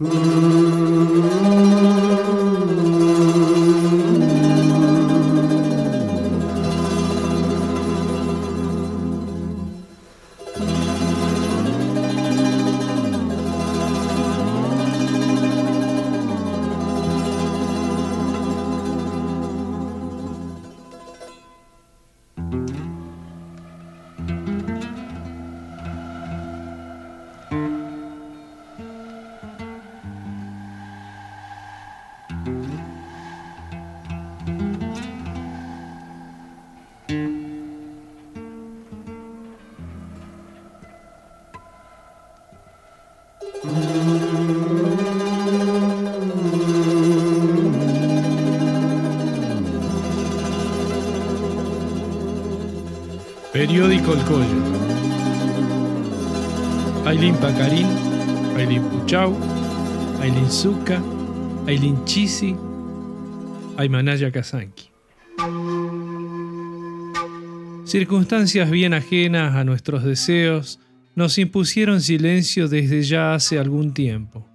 Música Periódico El Collo. Ailín Pacarín, Ailín Puchau, Ailín Zucca, Ailín Chisi, Aymanaya Kazanki. Circunstancias bien ajenas a nuestros deseos nos impusieron silencio desde ya hace algún tiempo.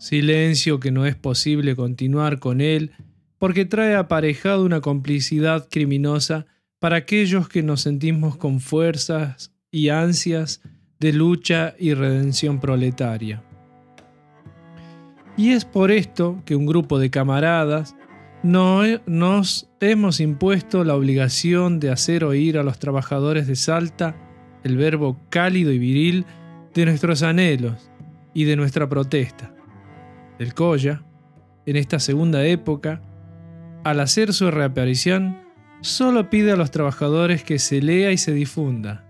Silencio que no es posible continuar con él porque trae aparejado una complicidad criminosa para aquellos que nos sentimos con fuerzas y ansias de lucha y redención proletaria. Y es por esto que un grupo de camaradas nos hemos impuesto la obligación de hacer oír a los trabajadores de Salta el verbo cálido y viril de nuestros anhelos y de nuestra protesta. El Colla, en esta segunda época, al hacer su reaparición, solo pide a los trabajadores que se lea y se difunda.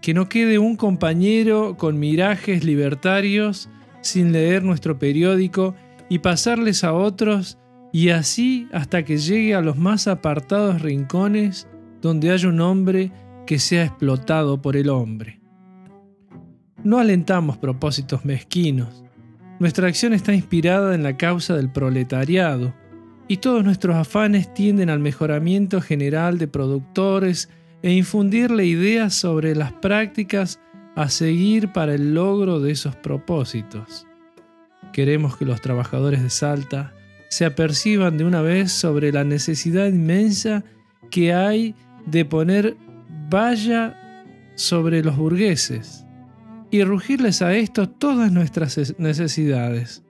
Que no quede un compañero con mirajes libertarios sin leer nuestro periódico y pasarles a otros y así hasta que llegue a los más apartados rincones donde haya un hombre que sea explotado por el hombre. No alentamos propósitos mezquinos. Nuestra acción está inspirada en la causa del proletariado, y todos nuestros afanes tienden al mejoramiento general de productores e infundirle ideas sobre las prácticas a seguir para el logro de esos propósitos. Queremos que los trabajadores de Salta se aperciban de una vez sobre la necesidad inmensa que hay de poner valla sobre los burgueses y rugirles a esto todas nuestras necesidades,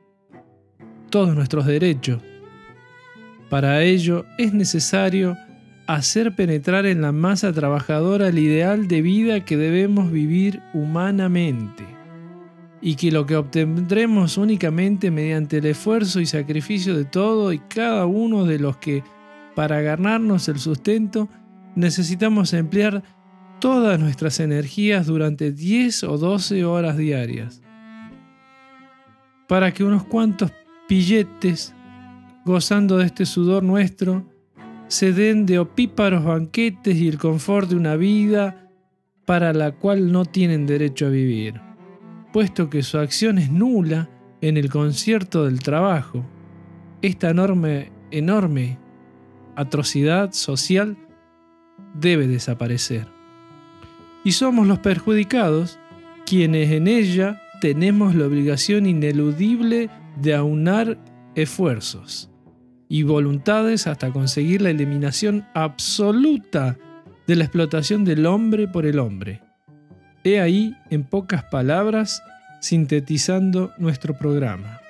todos nuestros derechos, para ello es necesario hacer penetrar en la masa trabajadora el ideal de vida que debemos vivir humanamente y que lo que obtendremos únicamente mediante el esfuerzo y sacrificio de todo y cada uno de los que, para ganarnos el sustento, necesitamos emplear todas nuestras energías durante 10 o 12 horas diarias, para que unos cuantos pilletes gozando de este sudor nuestro, se den de opíparos banquetes y el confort de una vida para la cual no tienen derecho a vivir, puesto que su acción es nula en el concierto del trabajo. Esta enorme, enorme atrocidad social debe desaparecer. Y somos los perjudicados quienes en ella tenemos la obligación ineludible de aunar esfuerzos y voluntades hasta conseguir la eliminación absoluta de la explotación del hombre por el hombre. He ahí, en pocas palabras, sintetizando nuestro programa.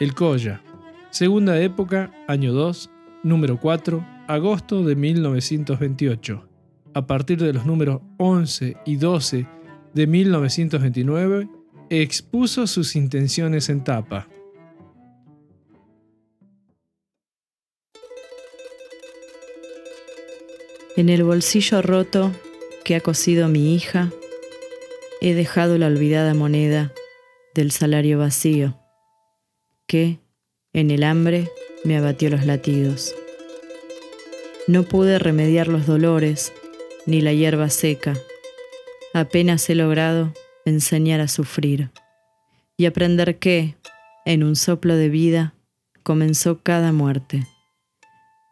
El Colla, segunda época, año 2, número 4, agosto de 1928. A partir de los números 11 y 12 de 1929, expuso sus intenciones en tapa. En el bolsillo roto que ha cosido mi hija, he dejado la olvidada moneda del salario vacío, que, en el hambre, me abatió los latidos. No pude remediar los dolores, ni la hierba seca. Apenas he logrado enseñar a sufrir y aprender que, en un soplo de vida, comenzó cada muerte.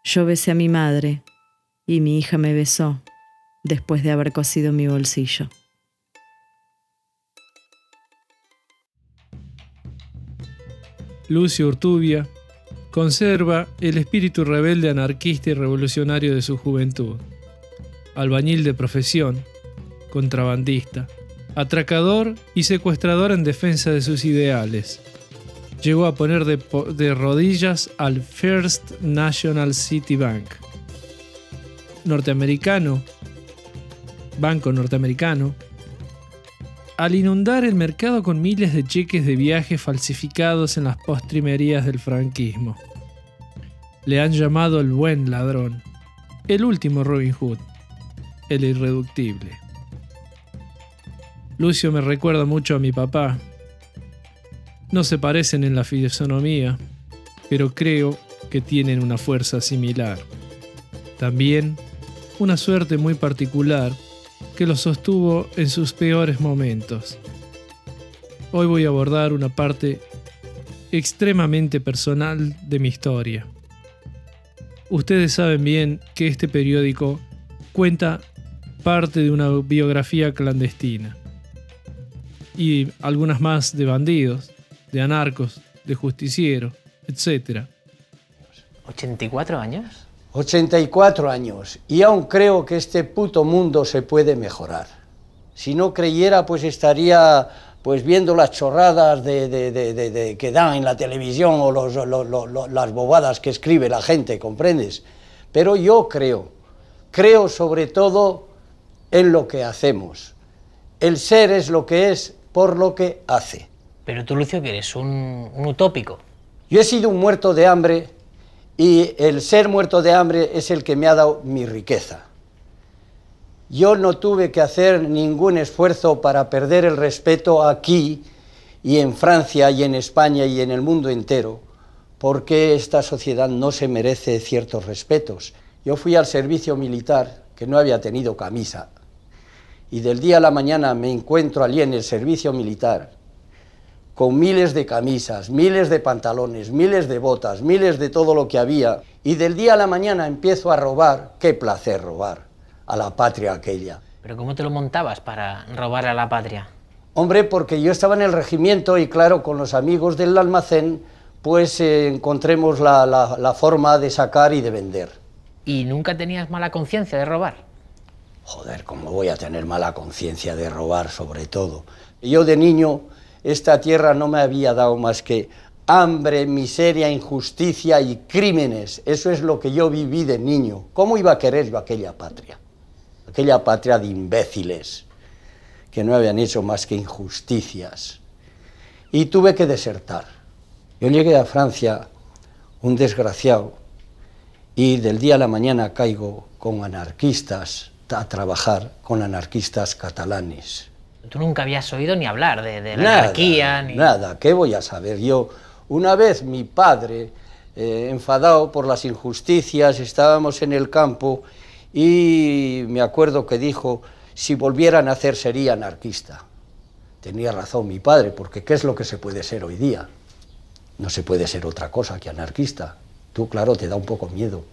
Yo besé a mi madre, y mi hija me besó después de haber cosido mi bolsillo. Lucio Urtubia, conserva el espíritu rebelde anarquista y revolucionario de su juventud. Albañil de profesión, contrabandista, atracador y secuestrador en defensa de sus ideales. Llegó a poner de, rodillas al First National City Bank. Norteamericano, banco norteamericano, al inundar el mercado con miles de cheques de viaje falsificados en las postrimerías del franquismo. Le han llamado el buen ladrón, el último Robin Hood, el irreductible. Lucio me recuerda mucho a mi papá. No se parecen en la fisonomía, pero creo que tienen una fuerza similar. También una suerte muy particular que lo sostuvo en sus peores momentos. Hoy voy a abordar una parte extremadamente personal de mi historia. Ustedes saben bien que este periódico cuenta parte de una biografía clandestina y algunas más de bandidos, de anarcos, de justicieros, etc. ¿84 años? 84 años y aún creo que este puto mundo se puede mejorar. Si no creyera, pues estaría pues viendo las chorradas de, que dan en la televisión o las bobadas que escribe la gente, ¿comprendes? Pero yo creo, creo sobre todo en lo que hacemos. El ser es lo que es por lo que hace. Pero tú, Lucio, que eres un utópico. Yo he sido un muerto de hambre y el ser muerto de hambre es el que me ha dado mi riqueza. Yo no tuve que hacer ningún esfuerzo para perder el respeto aquí y en Francia y en España y en el mundo entero, porque esta sociedad no se merece ciertos respetos. Yo fui al servicio militar, que no había tenido camisa, y del día a la mañana me encuentro allí en el servicio militar con miles de camisas, miles de pantalones, miles de botas, miles de todo lo que había, y del día a la mañana empiezo a robar, qué placer robar a la patria aquella. ¿Pero cómo te lo montabas para robar a la patria? Hombre, porque yo estaba en el regimiento y claro, con los amigos del almacén, pues eh, encontremos la, la forma de sacar y de vender. ¿Y nunca tenías mala conciencia de robar? Joder, ¿cómo voy a tener mala conciencia de robar sobre todo? Yo de niño esta tierra no me había dado más que hambre, miseria, injusticia y crímenes. Eso es lo que yo viví de niño. ¿Cómo iba a querer yo aquella patria? Aquella patria de imbéciles que no habían hecho más que injusticias. Y tuve que desertar. Yo llegué a Francia, un desgraciado, y del día a la mañana caigo con anarquistas a trabajar con anarquistas catalanes. Tú nunca habías oído ni hablar de, la anarquía. Ni... Nada, ¿qué voy a saber yo? Una vez mi padre, eh, enfadado por las injusticias, estábamos en el campo y me acuerdo que dijo, si volviera a nacer sería anarquista. Tenía razón mi padre, porque ¿qué es lo que se puede ser hoy día? No se puede ser otra cosa que anarquista. Tú, claro, te da un poco miedo.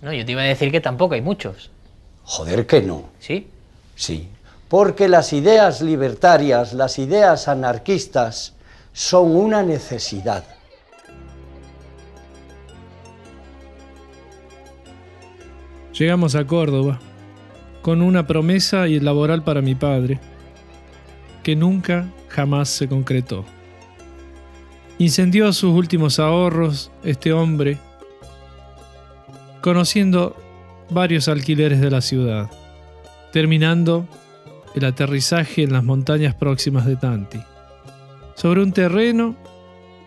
No, yo te iba a decir que tampoco hay muchos. Joder, que no. ¿Sí? Sí, porque las ideas libertarias, las ideas anarquistas, son una necesidad. Llegamos a Córdoba con una promesa y laboral para mi padre, que nunca jamás se concretó. Incendió sus últimos ahorros este hombre, conociendo varios alquileres de la ciudad, terminando el aterrizaje en las montañas próximas de Tanti. Sobre un terreno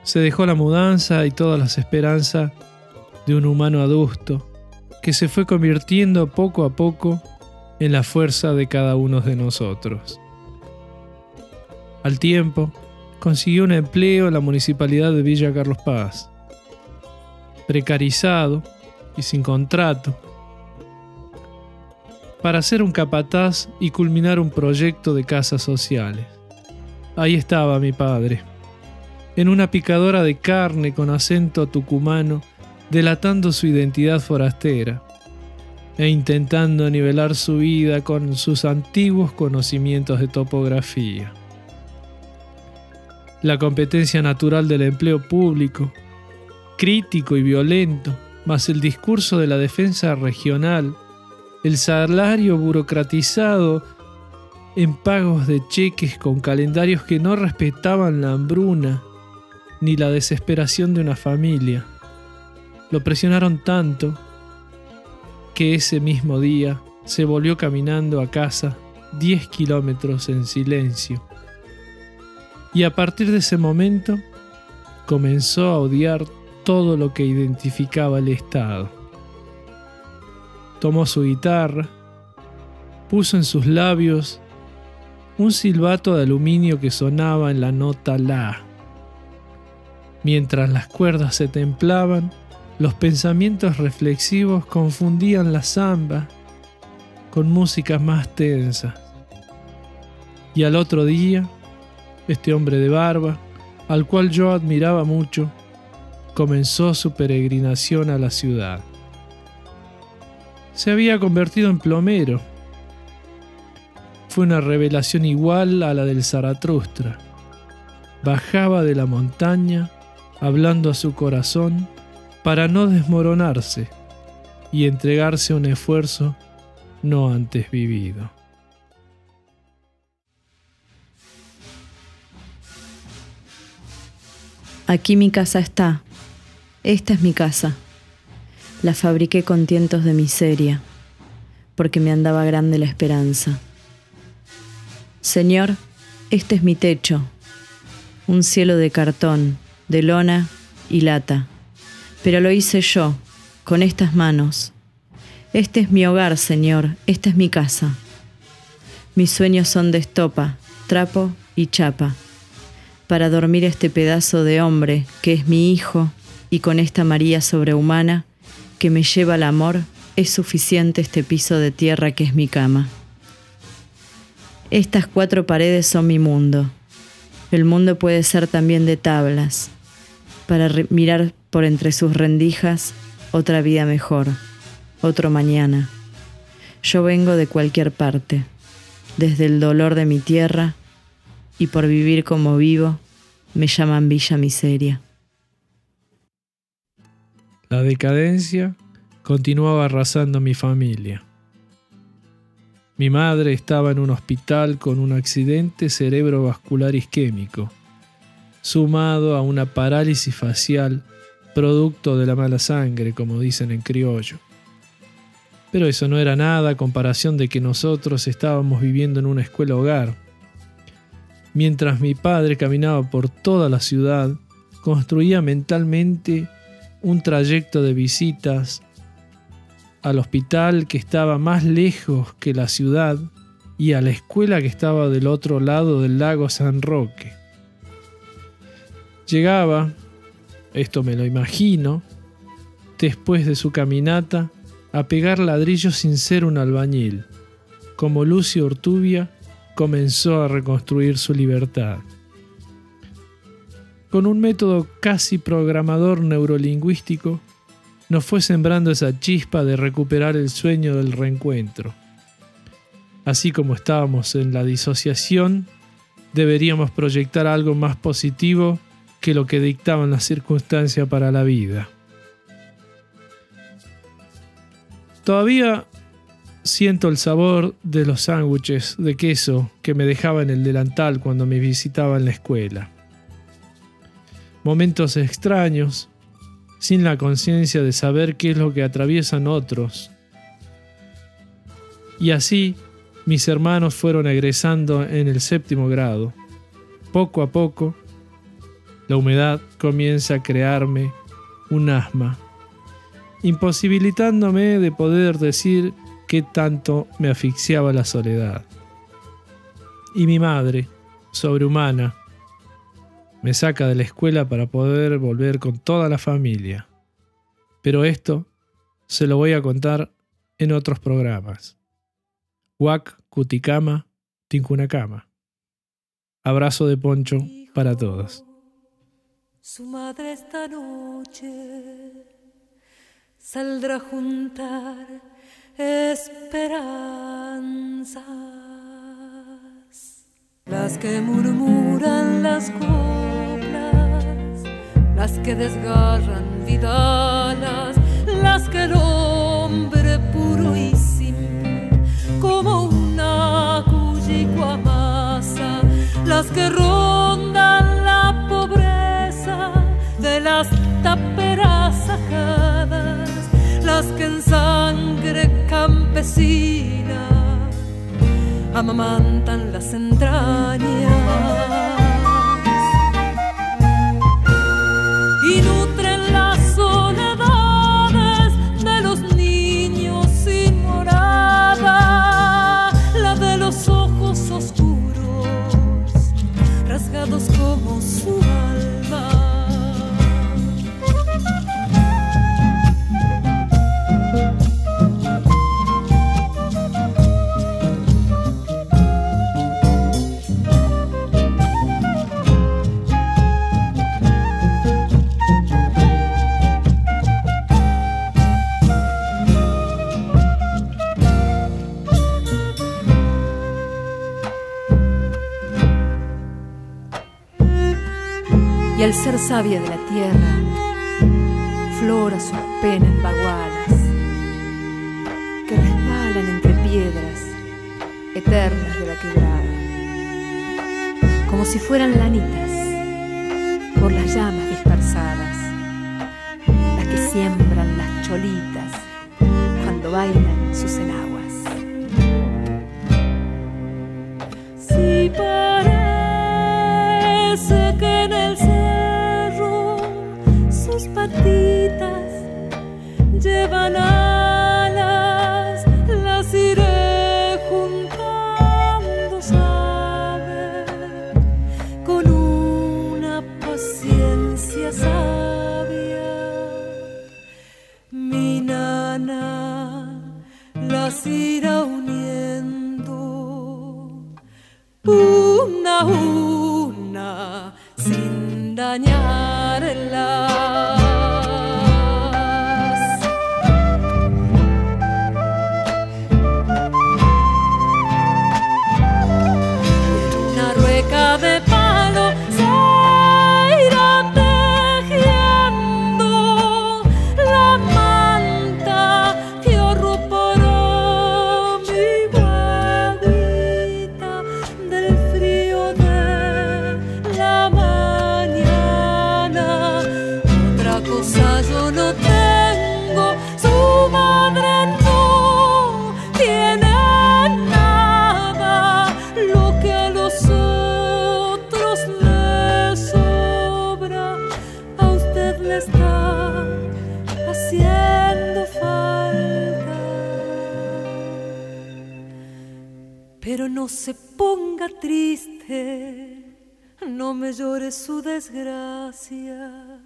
se dejó la mudanza y todas las esperanzas de un humano adusto que se fue convirtiendo poco a poco en la fuerza de cada uno de nosotros. Al tiempo, consiguió un empleo en la municipalidad de Villa Carlos Paz. Precarizado y sin contrato, para ser un capataz y culminar un proyecto de casas sociales. Ahí estaba mi padre, en una picadora de carne con acento tucumano, delatando su identidad forastera e intentando nivelar su vida con sus antiguos conocimientos de topografía. la competencia natural del empleo público, crítico y violento, más el discurso de la defensa regional, el salario burocratizado en pagos de cheques con calendarios que no respetaban la hambruna ni la desesperación de una familia. Lo presionaron tanto que ese mismo día se volvió caminando a casa 10 kilómetros en silencio. Y a partir de ese momento comenzó a odiar todo lo que identificaba el Estado. Tomó su guitarra, puso en sus labios un silbato de aluminio que sonaba en la nota La. Mientras las cuerdas se templaban, los pensamientos reflexivos confundían la samba con músicas más tensas. Y al otro día, este hombre de barba, al cual yo admiraba mucho, comenzó su peregrinación a la ciudad. Se había convertido en plomero. Fue una revelación igual a la del Zaratustra. Bajaba de la montaña, hablando a su corazón, para no desmoronarse y entregarse a un esfuerzo no antes vivido. Aquí mi casa está, esta es mi casa. La fabriqué con tientos de miseria, porque me andaba grande la esperanza. Señor, este es mi techo, un cielo de cartón, de lona y lata, pero lo hice yo, con estas manos. Este es mi hogar, Señor, esta es mi casa. Mis sueños son de estopa, trapo y chapa, para dormir este pedazo de hombre que es mi hijo y con esta María sobrehumana que me lleva al amor, es suficiente este piso de tierra que es mi cama. Estas cuatro paredes son mi mundo. El mundo puede ser también de tablas, para mirar por entre sus rendijas otra vida mejor, otro mañana. Yo vengo de cualquier parte, desde el dolor de mi tierra, y por vivir como vivo, me llaman Villa Miseria. La decadencia continuaba arrasando mi familia. Mi madre estaba en un hospital con un accidente cerebrovascular isquémico, sumado a una parálisis facial producto de la mala sangre, como dicen en criollo. Pero eso no era nada a comparación de que nosotros estábamos viviendo en una escuela hogar. Mientras mi padre caminaba por toda la ciudad, construía mentalmente un trayecto de visitas al hospital que estaba más lejos que la ciudad y a la escuela que estaba del otro lado del lago San Roque. Llegaba, esto me lo imagino, después de su caminata, a pegar ladrillos sin ser un albañil, como Lucio Ortubia comenzó a reconstruir su libertad con un método casi programador neurolingüístico, nos fue sembrando esa chispa de recuperar el sueño del reencuentro. Así como estábamos en la disociación, deberíamos proyectar algo más positivo que lo que dictaban las circunstancias para la vida. Todavía siento el sabor de los sándwiches de queso que me dejaba en el delantal cuando me visitaba en la escuela momentos extraños, sin la conciencia de saber qué es lo que atraviesan otros. Y así mis hermanos fueron egresando en el séptimo grado. Poco a poco, la humedad comienza a crearme un asma, imposibilitándome de poder decir qué tanto me asfixiaba la soledad. Y mi madre, sobrehumana, me saca de la escuela para poder volver con toda la familia. Pero esto se lo voy a contar en otros programas. Huac, Cuticama, Tincunacama. Abrazo de poncho para todos. Su madre esta noche saldrá a juntar esperanzas, las que murmuran las cosas las que desgarran vidalas, las que el hombre puro y simple, como una cuyico amasa, las que rondan la pobreza de las taperas sacadas, las que en sangre campesina amamantan las entrañas. Al ser sabia de la tierra, flora sus penas bagualas que resbalan entre piedras eternas de la quebrada, como si fueran lanitas por las llamas dispersadas, las que siembran las cholitas cuando bailan sus enaguas. No se ponga triste, no me llore su desgracia.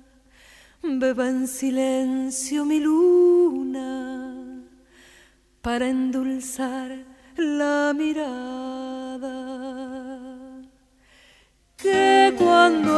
Beba en silencio mi luna para endulzar la mirada. Que cuando